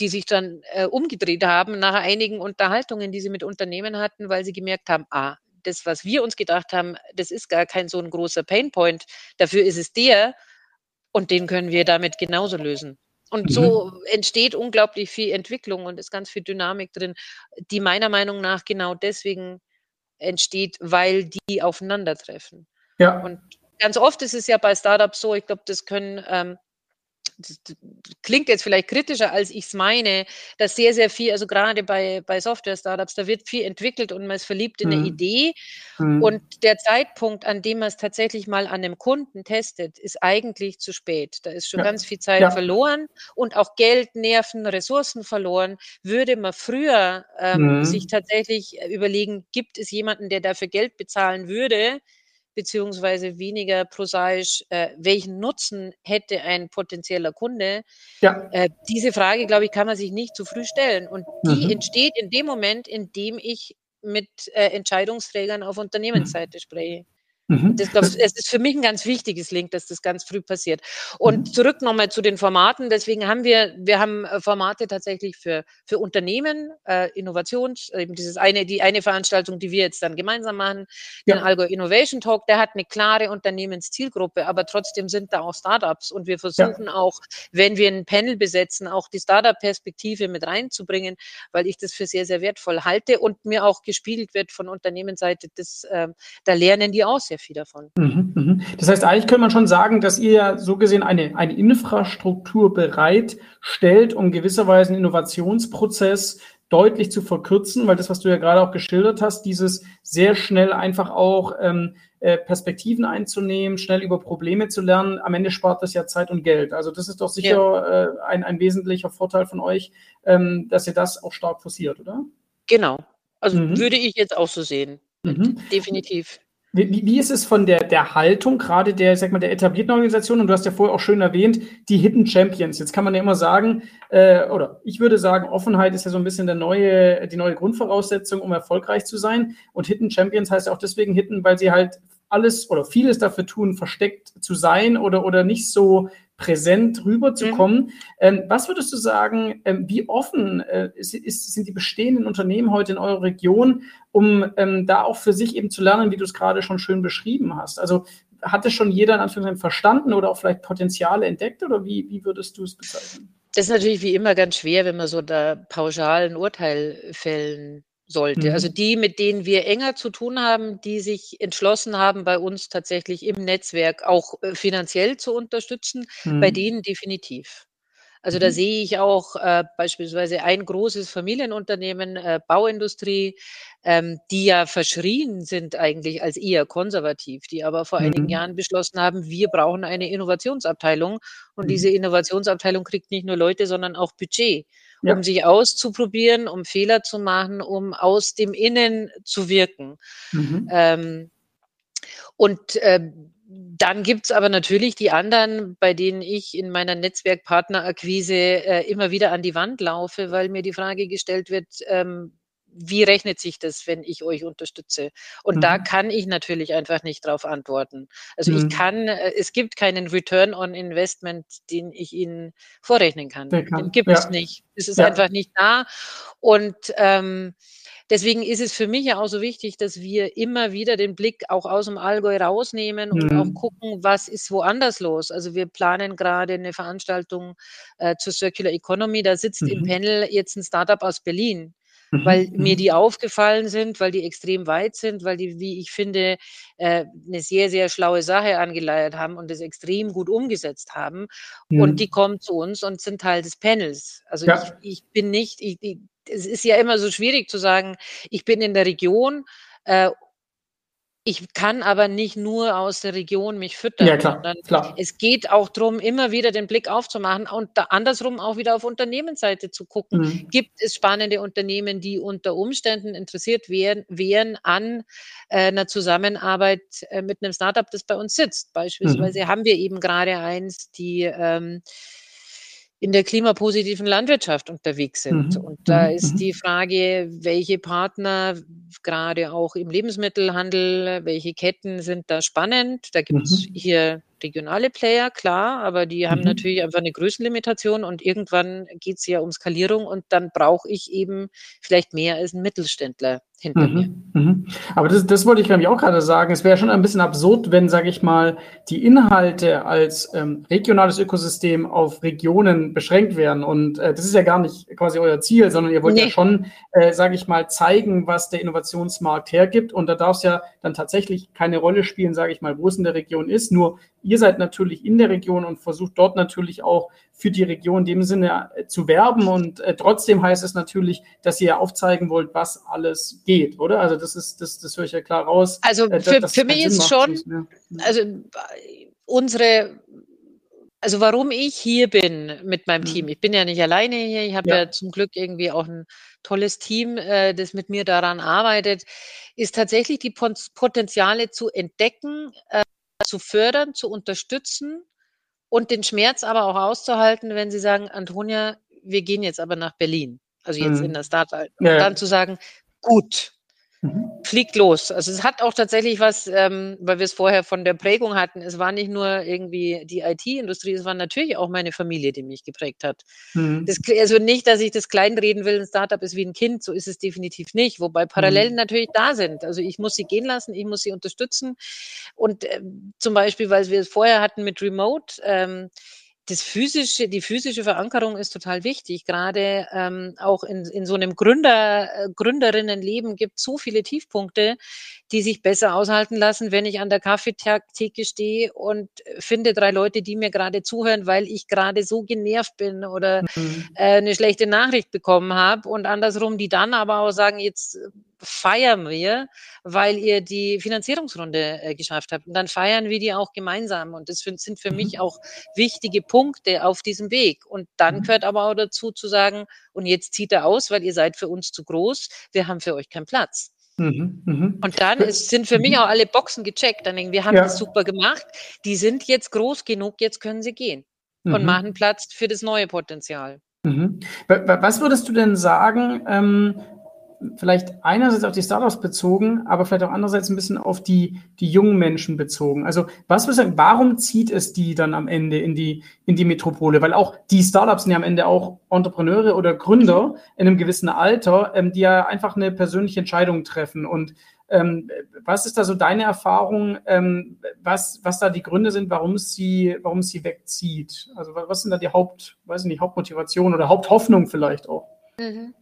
die sich dann äh, umgedreht haben nach einigen Unterhaltungen, die sie mit Unternehmen hatten, weil sie gemerkt haben, ah, das, was wir uns gedacht haben, das ist gar kein so ein großer Painpoint. Dafür ist es der und den können wir damit genauso lösen. Und mhm. so entsteht unglaublich viel Entwicklung und ist ganz viel Dynamik drin, die meiner Meinung nach genau deswegen entsteht, weil die aufeinandertreffen. Ja. Und ganz oft ist es ja bei Startups so, ich glaube, das können ähm, das klingt jetzt vielleicht kritischer, als ich es meine, dass sehr, sehr viel, also gerade bei, bei Software-Startups, da wird viel entwickelt und man ist verliebt in mhm. eine Idee. Mhm. Und der Zeitpunkt, an dem man es tatsächlich mal an einem Kunden testet, ist eigentlich zu spät. Da ist schon ja. ganz viel Zeit ja. verloren und auch Geld, Nerven, Ressourcen verloren. Würde man früher ähm, mhm. sich tatsächlich überlegen, gibt es jemanden, der dafür Geld bezahlen würde, beziehungsweise weniger prosaisch, äh, welchen Nutzen hätte ein potenzieller Kunde? Ja. Äh, diese Frage, glaube ich, kann man sich nicht zu früh stellen. Und die mhm. entsteht in dem Moment, in dem ich mit äh, Entscheidungsträgern auf mhm. Unternehmensseite spreche. Mhm. Das, glaub, es ist für mich ein ganz wichtiges Link, dass das ganz früh passiert. Und mhm. zurück nochmal zu den Formaten. Deswegen haben wir, wir haben äh, Formate tatsächlich für, für Unternehmen, äh, Innovations, eben dieses eine, die eine Veranstaltung, die wir jetzt dann gemeinsam machen, ja. den Algo Innovation Talk, der hat eine klare Unternehmenszielgruppe, aber trotzdem sind da auch Startups und wir versuchen ja. auch, wenn wir ein Panel besetzen, auch die Startup-Perspektive mit reinzubringen, weil ich das für sehr, sehr wertvoll halte und mir auch gespiegelt wird von Unternehmensseite, das, äh, da lernen die auch sehr viel davon. Mhm, mhm. Das heißt, eigentlich könnte man schon sagen, dass ihr ja so gesehen eine, eine Infrastruktur bereitstellt, um gewisserweise einen Innovationsprozess deutlich zu verkürzen, weil das, was du ja gerade auch geschildert hast, dieses sehr schnell einfach auch ähm, äh, Perspektiven einzunehmen, schnell über Probleme zu lernen, am Ende spart das ja Zeit und Geld. Also das ist doch sicher ja. äh, ein, ein wesentlicher Vorteil von euch, ähm, dass ihr das auch stark forciert, oder? Genau. Also mhm. würde ich jetzt auch so sehen. Mhm. Definitiv. Wie, wie ist es von der, der Haltung, gerade der, sag mal, der etablierten Organisation? Und du hast ja vorher auch schön erwähnt, die Hidden Champions. Jetzt kann man ja immer sagen, äh, oder ich würde sagen, Offenheit ist ja so ein bisschen der neue, die neue Grundvoraussetzung, um erfolgreich zu sein. Und Hidden Champions heißt ja auch deswegen Hidden, weil sie halt alles oder vieles dafür tun, versteckt zu sein oder, oder nicht so präsent rüberzukommen. Mhm. Ähm, was würdest du sagen, ähm, wie offen äh, ist, ist, sind die bestehenden Unternehmen heute in eurer Region, um ähm, da auch für sich eben zu lernen, wie du es gerade schon schön beschrieben hast? Also hat es schon jeder in Anführungszeichen verstanden oder auch vielleicht Potenziale entdeckt oder wie, wie würdest du es bezeichnen? Das ist natürlich wie immer ganz schwer, wenn man so da pauschal ein Urteil fällen sollte. Mhm. Also die, mit denen wir enger zu tun haben, die sich entschlossen haben, bei uns tatsächlich im Netzwerk auch äh, finanziell zu unterstützen, mhm. bei denen definitiv. Also da mhm. sehe ich auch äh, beispielsweise ein großes Familienunternehmen, äh, Bauindustrie, ähm, die ja verschrien sind eigentlich als eher konservativ, die aber vor mhm. einigen Jahren beschlossen haben, wir brauchen eine Innovationsabteilung und mhm. diese Innovationsabteilung kriegt nicht nur Leute, sondern auch Budget ja. um sich auszuprobieren, um Fehler zu machen, um aus dem Innen zu wirken. Mhm. Ähm, und äh, dann gibt's aber natürlich die anderen, bei denen ich in meiner Netzwerkpartnerakquise äh, immer wieder an die Wand laufe, weil mir die Frage gestellt wird, ähm, wie rechnet sich das, wenn ich euch unterstütze? Und mhm. da kann ich natürlich einfach nicht drauf antworten. Also mhm. ich kann, äh, es gibt keinen Return on Investment, den ich Ihnen vorrechnen kann. kann. Den gibt es nicht. Es ist ja. einfach nicht da. Und ähm, deswegen ist es für mich ja auch so wichtig, dass wir immer wieder den Blick auch aus dem Allgäu rausnehmen und mhm. auch gucken, was ist woanders los. Also wir planen gerade eine Veranstaltung äh, zur Circular Economy. Da sitzt im mhm. Panel jetzt ein Startup aus Berlin mhm. Weil mir mhm. die aufgefallen sind, weil die extrem weit sind, weil die, wie ich finde, äh, eine sehr, sehr schlaue Sache angeleiert haben und das extrem gut umgesetzt haben. Mhm. Und die kommen zu uns und sind Teil des Panels. Also ja. ich, ich bin nicht, ich, ich, es ist ja immer so schwierig zu sagen, ich bin in der Region äh, ich kann aber nicht nur aus der Region mich füttern, ja, klar, klar. es geht auch darum, immer wieder den Blick aufzumachen und andersrum auch wieder auf Unternehmensseite zu gucken. Mhm. Gibt es spannende Unternehmen, die unter Umständen interessiert wären, wären an äh, einer Zusammenarbeit äh, mit einem Startup, das bei uns sitzt? Beispielsweise mhm. haben wir eben gerade eins, die ähm, in der klimapositiven Landwirtschaft unterwegs sind. Mhm. Und da mhm. ist mhm. die Frage, welche Partner, gerade auch im Lebensmittelhandel, welche Ketten sind da spannend? Da gibt es mhm. hier regionale Player, klar, aber die haben mhm. natürlich einfach eine Größenlimitation und irgendwann geht es ja um Skalierung und dann brauche ich eben vielleicht mehr als ein Mittelständler hinter mhm. mir. Mhm. Aber das, das wollte ich glaube ich auch gerade sagen. Es wäre schon ein bisschen absurd, wenn, sage ich mal, die Inhalte als ähm, regionales Ökosystem auf Regionen beschränkt werden. Und äh, das ist ja gar nicht quasi euer Ziel, sondern ihr wollt nee. ja schon, äh, sage ich mal, zeigen, was der Innovationsmarkt hergibt. Und da darf es ja dann tatsächlich keine Rolle spielen, sage ich mal, wo es in der Region ist. Nur ihr seid natürlich in der Region und versucht dort natürlich auch für die Region in dem Sinne äh, zu werben. Und äh, trotzdem heißt es natürlich, dass ihr aufzeigen wollt, was alles geht, oder? Also das ist, das, das höre ich ja klar raus. Also äh, für, für mich ist schon, also unsere also warum ich hier bin mit meinem Team, mhm. ich bin ja nicht alleine hier, ich habe ja. ja. zum Glück irgendwie auch ein tolles Team, äh, das mit mir daran arbeitet, ist tatsächlich die Potenziale zu entdecken, äh, zu fördern, zu unterstützen und den Schmerz aber auch auszuhalten, wenn sie sagen, Antonia, wir gehen jetzt aber nach Berlin, also jetzt mhm. in das Startup. Und ja. dann zu sagen, gut, Mhm. Fliegt los. Also es hat auch tatsächlich was, ähm, weil wir es vorher von der Prägung hatten. Es war nicht nur irgendwie die IT-Industrie, es war natürlich auch meine Familie, die mich geprägt hat. Mhm. Das, also nicht, dass ich das kleinreden will, ein Startup ist wie ein Kind, so ist es definitiv nicht. Wobei Parallelen mhm. natürlich da sind. Also ich muss sie gehen lassen, ich muss sie unterstützen. Und äh, zum Beispiel, weil wir es vorher hatten mit Remote, ähm, das physische, die physische Verankerung ist total wichtig. Gerade ähm, auch in, in so einem Gründer, äh, Gründerinnenleben gibt es so viele Tiefpunkte, die sich besser aushalten lassen, wenn ich an der Kaffeetheke stehe und finde drei Leute, die mir gerade zuhören, weil ich gerade so genervt bin oder mhm. äh, eine schlechte Nachricht bekommen habe und andersrum, die dann aber auch sagen, jetzt feiern wir, weil ihr die Finanzierungsrunde äh, geschafft habt. Und dann feiern wir die auch gemeinsam. Und das sind für mich mhm. auch wichtige Punkte auf diesem Weg. Und dann mhm. gehört aber auch dazu zu sagen, und jetzt zieht er aus, weil ihr seid für uns zu groß. Wir haben für euch keinen Platz. Mhm, mh. Und dann ist, sind für mich auch alle Boxen gecheckt. Dann denken wir haben ja. das super gemacht. Die sind jetzt groß genug, jetzt können sie gehen mhm. und machen Platz für das neue Potenzial. Mhm. Was würdest du denn sagen, ähm, vielleicht einerseits auf die Startups bezogen, aber vielleicht auch andererseits ein bisschen auf die, die jungen Menschen bezogen. Also was wir sagen, warum zieht es die dann am Ende in die, in die Metropole? Weil auch die Startups sind ja am Ende auch Entrepreneure oder Gründer in einem gewissen Alter, ähm, die ja einfach eine persönliche Entscheidung treffen. Und ähm, was ist da so deine Erfahrung, ähm, was, was da die Gründe sind, warum es sie, warum sie wegzieht? Also was sind da die Haupt, weiß ich nicht, Hauptmotivation oder Haupthoffnung vielleicht auch? Mhm.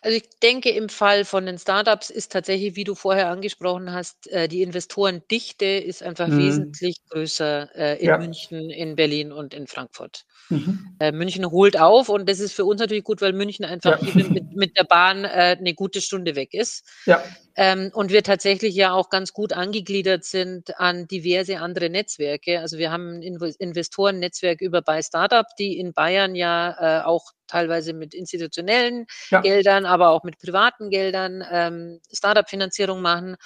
Also ich denke, im Fall von den Startups ist tatsächlich, wie du vorher angesprochen hast, äh, die Investorendichte ist einfach mhm. wesentlich größer äh, in ja. München, in Berlin und in Frankfurt. Mhm. Äh, München holt auf und das ist für uns natürlich gut, weil München einfach ja. mit, mit, der Bahn äh, eine gute Stunde weg ist. Ja. Ähm, und wir tatsächlich ja auch ganz gut angegliedert sind an diverse andere Netzwerke. Also wir haben ein Investorennetzwerk über bei Startup, die in Bayern ja äh, auch teilweise mit institutionellen ja. Geldern, aber auch mit privaten Geldern ähm, Startup-Finanzierung machen.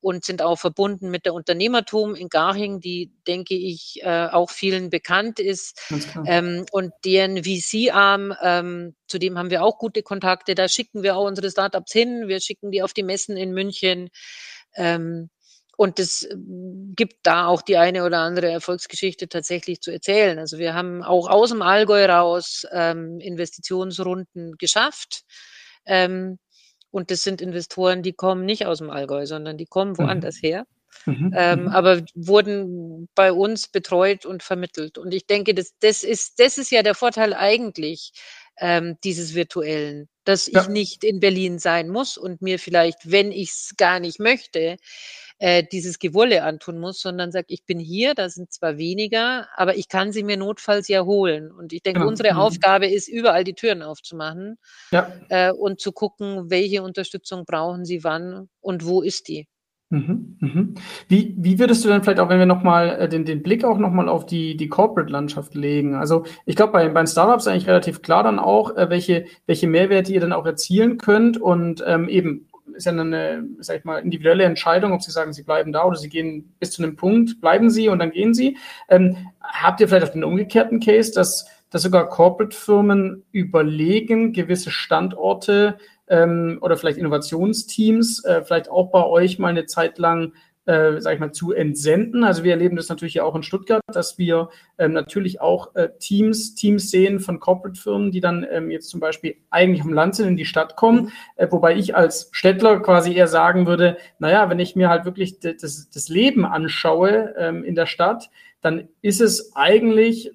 Und sind auch verbunden mit der Unternehmertum in Garching, die, denke ich, äh, auch vielen bekannt ist. Ähm, und deren VC-Arm, ähm, zu dem haben wir auch gute Kontakte. Da schicken wir auch unsere Startups hin. Wir schicken die auf die Messen in München. Ähm, und es äh, gibt da auch die eine oder andere Erfolgsgeschichte tatsächlich zu erzählen. Also wir haben auch aus dem Allgäu raus ähm, Investitionsrunden geschafft. Ähm, und das sind Investoren, die kommen nicht aus dem Allgäu, sondern die kommen mhm. woanders her. Mhm. Ähm, mhm. aber wurden bei uns betreut und vermittelt. Und ich denke, das, das, ist, das ist ja der Vorteil eigentlich ähm, dieses Virtuellen, dass ja. ich nicht in Berlin sein muss und mir vielleicht, wenn ich es gar nicht möchte, äh, dieses Gewolle antun muss, sondern sagt, ich bin hier, da sind zwar weniger, aber ich kann sie mir notfalls ja holen. Und ich denke, genau. unsere mhm. Aufgabe ist, überall die Türen aufzumachen ja. äh, und zu gucken, welche Unterstützung brauchen sie wann und wo ist die. Mhm, mhm. Wie, wie würdest du dann vielleicht auch, wenn wir nochmal äh, den, den Blick auch nochmal auf die, die Corporate-Landschaft legen? Also ich glaube, bei, bei den Startups eigentlich relativ klar dann auch, äh, welche, welche Mehrwerte ihr dann auch erzielen könnt und ähm, eben ist ja eine, sag ich mal, individuelle Entscheidung, ob Sie sagen, Sie bleiben da oder Sie gehen bis zu einem Punkt, bleiben Sie und dann gehen Sie. Ähm, habt ihr vielleicht auch den umgekehrten Case, dass, dass sogar Corporate-Firmen überlegen, gewisse Standorte ähm, oder vielleicht Innovationsteams äh, vielleicht auch bei euch mal eine Zeit lang äh, sag ich mal, zu entsenden. Also wir erleben das natürlich ja auch in Stuttgart, dass wir ähm, natürlich auch äh, Teams, Teams sehen von Corporate-Firmen, die dann ähm, jetzt zum Beispiel eigentlich vom Land sind, in die Stadt kommen, äh, wobei ich als Städtler quasi eher sagen würde, naja, wenn ich mir halt wirklich das, das Leben anschaue ähm, in der Stadt, dann ist es eigentlich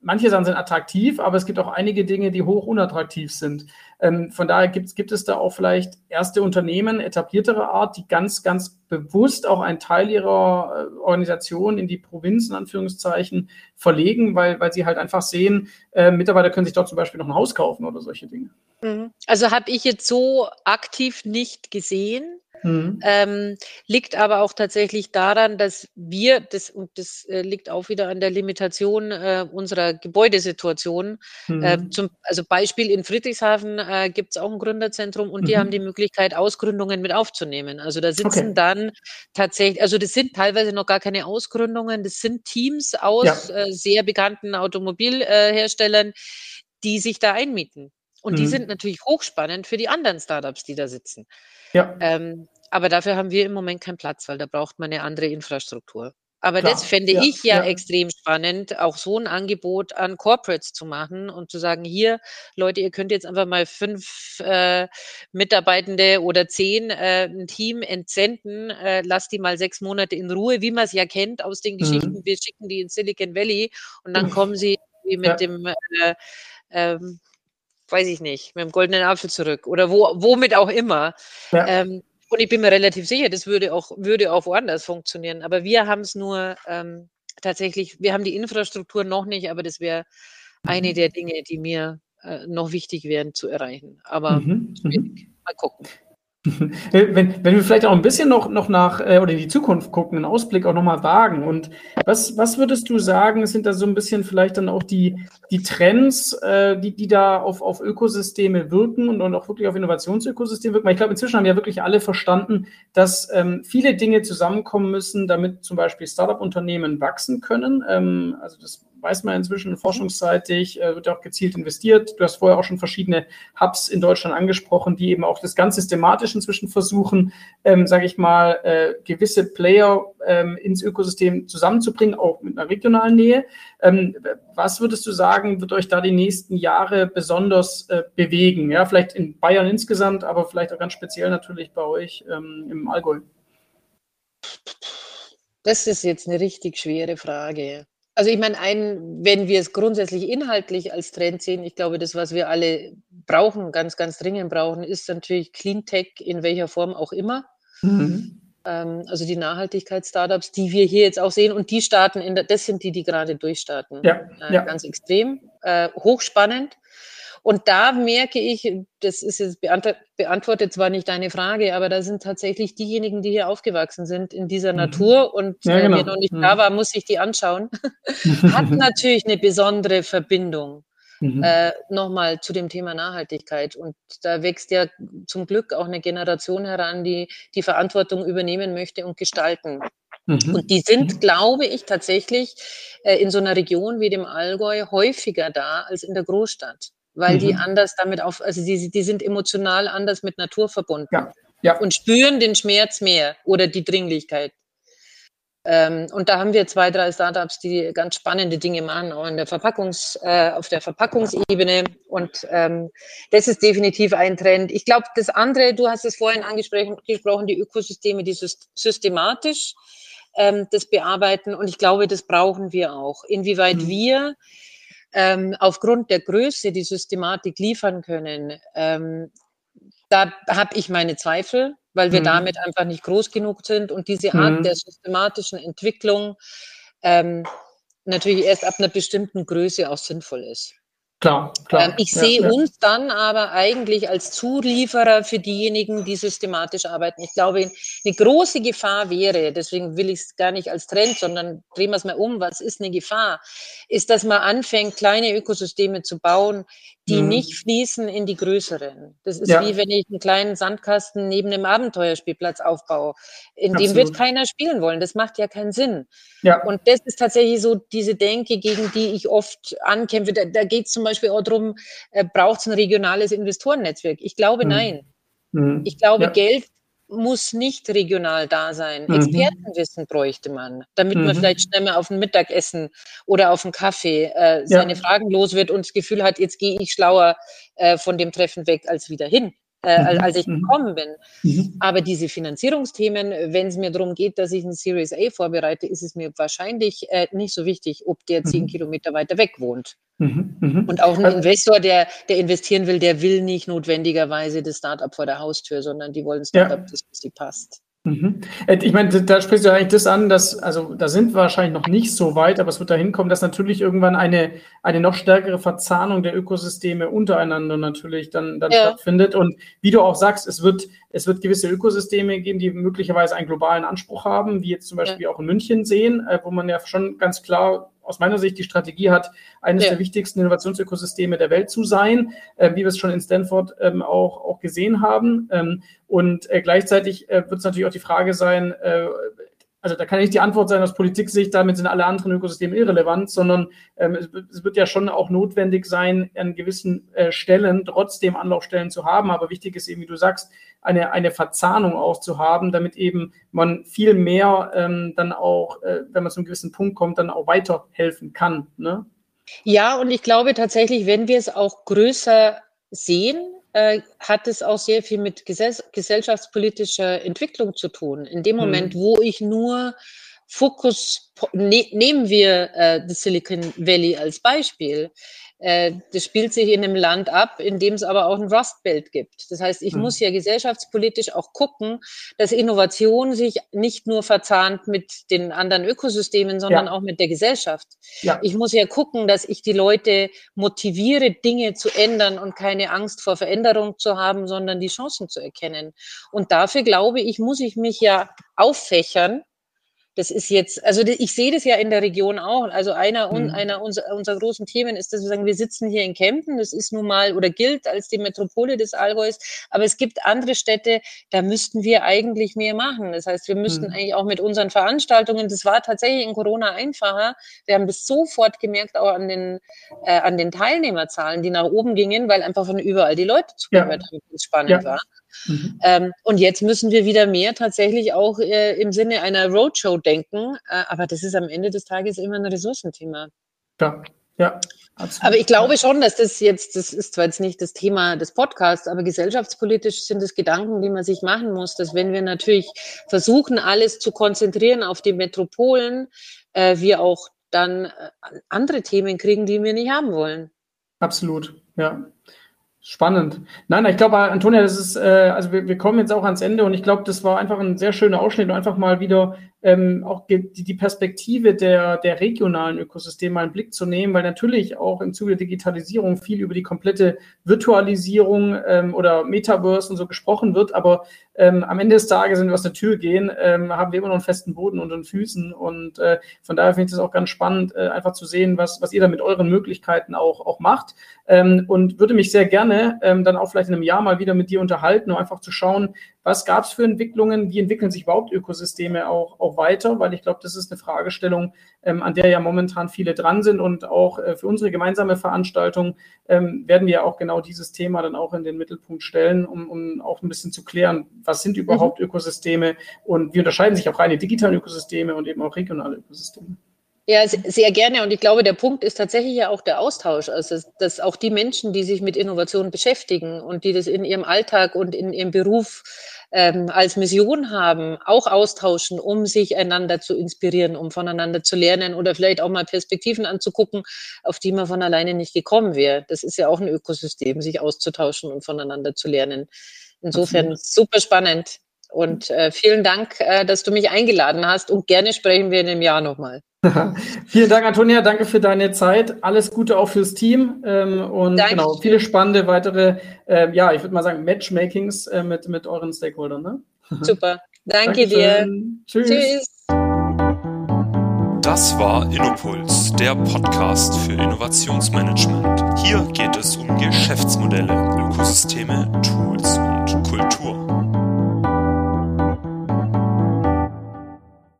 manche Sachen sind attraktiv, aber es gibt auch einige Dinge, die hoch unattraktiv sind. Ähm, von daher gibt, gibt es da auch vielleicht erste Unternehmen etablierterer Art, die ganz, ganz bewusst auch einen Teil ihrer äh, Organisation in die Provinzen, Anführungszeichen, verlegen, weil, weil sie halt einfach sehen, äh, Mitarbeiter können sich dort zum Beispiel noch ein Haus kaufen oder solche Dinge. Mhm. Also habe ich jetzt so aktiv nicht gesehen. Mhm. Ähm, liegt aber auch tatsächlich daran, dass wir, das, und das äh, liegt auch wieder an der Limitation äh, unserer Gebäudesituation. Mhm. Äh, zum, also Beispiel in Friedrichshafen äh, gibt es auch ein Gründerzentrum und mhm. die haben die Möglichkeit, Ausgründungen mit aufzunehmen. Also da sitzen okay. dann tatsächlich, also das sind teilweise noch gar keine Ausgründungen, das sind Teams aus ja. Äh, sehr bekannten Automobilherstellern, die sich da einmieten. Und die mhm. sind natürlich hochspannend für die anderen Startups, die da sitzen. Ja. Ähm, aber dafür haben wir im Moment keinen Platz, weil da braucht man eine andere Infrastruktur. Aber Klar. das fände ja, ich ja, ja, extrem spannend, auch so ein Angebot an Corporates zu machen und zu sagen, hier, Leute, ihr könnt jetzt einfach mal fünf äh, Mitarbeitende oder zehn äh, ein Team entsenden, äh, lasst die mal sechs Monate in Ruhe, wie man es ja kennt aus den Geschichten. Mhm. Wir schicken die in Silicon Valley und dann kommen sie mit ja. dem äh, ähm, weiß ich nicht, mit dem goldenen Apfel zurück oder wo, womit auch immer. Ja. Ähm, und ich bin mir relativ sicher, das würde auch, würde auch woanders funktionieren. Aber wir haben es nur ähm, tatsächlich, wir haben die Infrastruktur noch nicht, aber das wäre eine mhm. der Dinge, die mir äh, noch wichtig wären zu erreichen. Aber mhm. mhm. mal gucken. <laughs> Wenn, wenn wir vielleicht auch ein bisschen noch, noch nach äh, oder in die Zukunft gucken, einen Ausblick auch nochmal wagen. Und was, was würdest du sagen, sind da so ein bisschen vielleicht dann auch die, die Trends, äh, die, die da auf, auf Ökosysteme wirken und, und auch wirklich auf Innovationsökosysteme wirken? Weil ich glaube, inzwischen haben ja wirklich alle verstanden, dass ähm, viele Dinge zusammenkommen müssen, damit zum Beispiel Startup-Unternehmen wachsen können. Ähm, also das weiß man inzwischen forschungsseitig, äh, wird auch gezielt investiert. Du hast vorher auch schon verschiedene Hubs in Deutschland angesprochen, die eben auch das ganz systematisch inzwischen versuchen, ähm, sage ich mal, äh, gewisse Player ähm, ins Ökosystem zusammenzubringen, auch mit einer regionalen Nähe. Ähm, was würdest du sagen, wird euch da die nächsten Jahre besonders äh, bewegen? Ja, vielleicht in Bayern insgesamt, aber vielleicht auch ganz speziell natürlich bei euch ähm, im Allgäu. Das ist jetzt eine richtig schwere Frage. Also ich meine, ein, wenn wir es grundsätzlich inhaltlich als Trend sehen, ich glaube, das, was wir alle brauchen, ganz, ganz dringend brauchen, ist natürlich Cleantech in welcher Form auch immer. Mhm. Ähm, also die Nachhaltigkeits-Startups, die wir hier jetzt auch sehen und die starten, in der, das sind die, die gerade durchstarten. Ja, äh, ja. Ganz extrem, äh, hochspannend. Und da merke ich, das ist jetzt beantwortet zwar nicht deine Frage, aber da sind tatsächlich diejenigen, die hier aufgewachsen sind in dieser mhm. Natur und ja, äh, genau. äh, noch nicht mhm. da war, muss ich die anschauen, <laughs> hat natürlich eine besondere Verbindung. mhm. äh, nochmal zu dem Thema Nachhaltigkeit. Und da wächst ja zum Glück auch eine Generation heran, die die Verantwortung übernehmen möchte und gestalten. Mhm. Und die sind, mhm. glaube ich, tatsächlich äh, in so einer Region wie dem Allgäu häufiger da als in der Großstadt, weil mhm. die anders damit auf, also die, die sind emotional anders mit Natur verbunden. Ja. Ja. Und spüren den Schmerz mehr oder die Dringlichkeit. Ähm, und da haben wir zwei, drei Startups, die ganz spannende Dinge machen, auch in der Verpackungs, äh, auf der Verpackungsebene. Und ähm, das ist definitiv ein Trend. Ich glaube, das andere, du hast es vorhin angesprochen, die Ökosysteme, die systematisch ähm, das bearbeiten. Und ich glaube, das brauchen wir auch. Inwieweit mhm. wir ähm, aufgrund der Größe die Systematik liefern können, ähm, da habe ich meine Zweifel weil wir mhm. damit einfach nicht groß genug sind und diese Art mhm. der systematischen Entwicklung ähm, natürlich erst ab einer bestimmten Größe auch sinnvoll ist. Klar, klar. Ähm, ich ja, sehe ja. uns dann aber eigentlich als Zulieferer für diejenigen, die systematisch arbeiten. Ich glaube, eine große Gefahr wäre, deswegen will ich es gar nicht als Trend, sondern drehen wir es mal um, was ist eine Gefahr? Ist, dass man anfängt, kleine Ökosysteme zu bauen, die mhm. nicht fließen in die größeren. Das ist ja. wie wenn ich einen kleinen Sandkasten neben einem Abenteuerspielplatz aufbaue. In Absolut. dem wird keiner spielen wollen. Das macht ja keinen Sinn. Ja. Und das ist tatsächlich so diese Denke, gegen die ich oft ankämpfe. Da, da geht es zum Beispiel auch darum, äh, braucht es ein regionales Investorennetzwerk? Ich glaube, mhm. nein. Mhm. Ich glaube, ja. Geld muss nicht regional da sein. Mhm. Expertenwissen bräuchte man, damit mhm. man vielleicht schnell mal auf ein Mittagessen oder auf einen Kaffee äh, seine ja. Fragen los wird und das Gefühl hat, jetzt gehe ich schlauer äh, von dem Treffen weg als wieder hin äh, mhm. als ich mhm. gekommen bin. Mhm. Aber diese Finanzierungsthemen, wenn es mir darum geht, dass ich ein Series A vorbereite, ist es mir wahrscheinlich äh, nicht so wichtig, ob der zehn mhm. Kilometer weiter weg wohnt. Mhm. Und auch ein also, Investor, der, der investieren will, der will nicht notwendigerweise das Startup vor der Haustür, sondern die wollen Startup, ja. das sie passt. Mhm. Äh, ich meine, da sprichst du eigentlich das an, dass, also da sind wir wahrscheinlich noch nicht so weit, aber es wird dahin kommen, dass natürlich irgendwann eine, eine noch stärkere Verzahnung der Ökosysteme untereinander natürlich dann, dann ja. stattfindet. Und wie du auch sagst, es wird, es wird gewisse Ökosysteme geben, die möglicherweise einen globalen Anspruch haben, wie jetzt zum Beispiel ja. auch in München sehen, äh, wo man ja schon ganz klar aus meiner Sicht die Strategie hat, eines ja. der wichtigsten Innovationsökosysteme der Welt zu sein, äh, wie wir es schon in Stanford ähm, auch, auch gesehen haben. Ähm, und äh, gleichzeitig äh, wird es natürlich auch die Frage sein, äh, also da kann nicht die Antwort sein aus Politik-Sicht, damit sind alle anderen Ökosysteme irrelevant, sondern ähm, es, es, wird ja schon auch notwendig sein, an gewissen äh, Stellen trotzdem Anlaufstellen zu haben. Aber wichtig ist eben, wie du sagst, eine, eine Verzahnung auch zu haben, damit eben man viel mehr ähm, dann auch, äh, wenn man zu einem gewissen Punkt kommt, dann auch weiterhelfen kann. Ne? Ja, und ich glaube tatsächlich, wenn wir es auch größer sehen, äh, hat es auch sehr viel mit gesell gesellschaftspolitischer Entwicklung zu tun. In dem Moment, mhm. wo ich nur Fokus, ne, nehmen wir äh, das Silicon Valley als Beispiel. Äh, das spielt sich in einem Land ab, in dem es aber auch ein Rust Belt gibt. Das heißt, ich mhm. muss ja gesellschaftspolitisch auch gucken, dass Innovation sich nicht nur verzahnt mit den anderen Ökosystemen, sondern ja. auch mit der Gesellschaft. Ja. Ich muss ja gucken, dass ich die Leute motiviere, Dinge zu ändern und keine Angst vor Veränderung zu haben, sondern die Chancen zu erkennen. Und dafür glaube ich, muss ich mich ja auffächern das ist jetzt, also ich sehe das ja in der Region auch. Also einer, mhm. einer unserer, unserer großen Themen ist, dass wir sagen, wir sitzen hier in Kempten, das ist nun mal oder gilt als die Metropole des Allgäus, aber es gibt andere Städte, da müssten wir eigentlich mehr machen. Das heißt, wir müssten mhm. eigentlich auch mit unseren Veranstaltungen, das war tatsächlich in Corona einfacher. Wir haben das sofort gemerkt, auch an den, äh, an den Teilnehmerzahlen, die nach oben gingen, weil einfach von überall die Leute zugehört ja. haben, was spannend ja. war. Mhm. Ähm, und jetzt müssen wir wieder mehr tatsächlich auch äh, im Sinne einer Roadshow denken. Äh, aber das ist am Ende des Tages immer ein Ressourcenthema. Ja, ja. Absolut. Aber ich glaube schon, dass das jetzt, das ist zwar jetzt nicht das Thema des Podcasts, aber gesellschaftspolitisch sind es Gedanken, die man sich machen muss, dass wenn wir natürlich versuchen, alles zu konzentrieren auf die Metropolen, äh, wir auch dann äh, andere Themen kriegen, die wir nicht haben wollen. Absolut, ja. Spannend. Nein, ich glaube, Antonia, das ist, äh, also wir, wir kommen jetzt auch ans Ende und ich glaube, das war einfach ein sehr schöner Ausschnitt und einfach mal wieder ähm, auch die, die Perspektive der, der regionalen Ökosysteme mal einen Blick zu nehmen, weil natürlich auch im Zuge der Digitalisierung viel über die komplette Virtualisierung ähm, oder Metaverse und so gesprochen wird, aber ähm, am Ende des Tages, wenn wir aus der Tür gehen, ähm, haben wir immer noch einen festen Boden unter den Füßen. Und äh, von daher finde ich das auch ganz spannend, äh, einfach zu sehen, was, was ihr da mit euren Möglichkeiten auch, auch macht. Ähm, und würde mich sehr gerne ähm, dann auch vielleicht in einem Jahr mal wieder mit dir unterhalten, um einfach zu schauen, was gab es für Entwicklungen, wie entwickeln sich überhaupt Ökosysteme auch, auch weiter, weil ich glaube, das ist eine Fragestellung, ähm, an der ja momentan viele dran sind und auch äh, für unsere gemeinsame Veranstaltung ähm, werden wir auch genau dieses Thema dann auch in den Mittelpunkt stellen, um, um auch ein bisschen zu klären, was sind überhaupt mhm. Ökosysteme und wie unterscheiden sich auch reine digitale Ökosysteme und eben auch regionale Ökosysteme. Ja, sehr gerne. Und ich glaube, der Punkt ist tatsächlich ja auch der Austausch. Also, dass auch die Menschen, die sich mit Innovation beschäftigen und die das in ihrem Alltag und in ihrem Beruf ähm, als Mission haben, auch austauschen, um sich einander zu inspirieren, um voneinander zu lernen oder vielleicht auch mal Perspektiven anzugucken, auf die man von alleine nicht gekommen wäre. Das ist ja auch ein Ökosystem, sich auszutauschen und voneinander zu lernen. Insofern super spannend. Und äh, vielen Dank, äh, dass du mich eingeladen hast und gerne sprechen wir in einem Jahr nochmal. <laughs> Vielen Dank, Antonia. Danke für deine Zeit. Alles Gute auch fürs Team ähm, und Danke. genau viele spannende weitere, äh, ja, ich würde mal sagen Matchmakings äh, mit mit euren Stakeholdern. Ne? <laughs> Super. Danke dir. Tschüss. Tschüss. Das war Innopuls, der Podcast für Innovationsmanagement. Hier geht es um Geschäftsmodelle, Ökosysteme, Tools und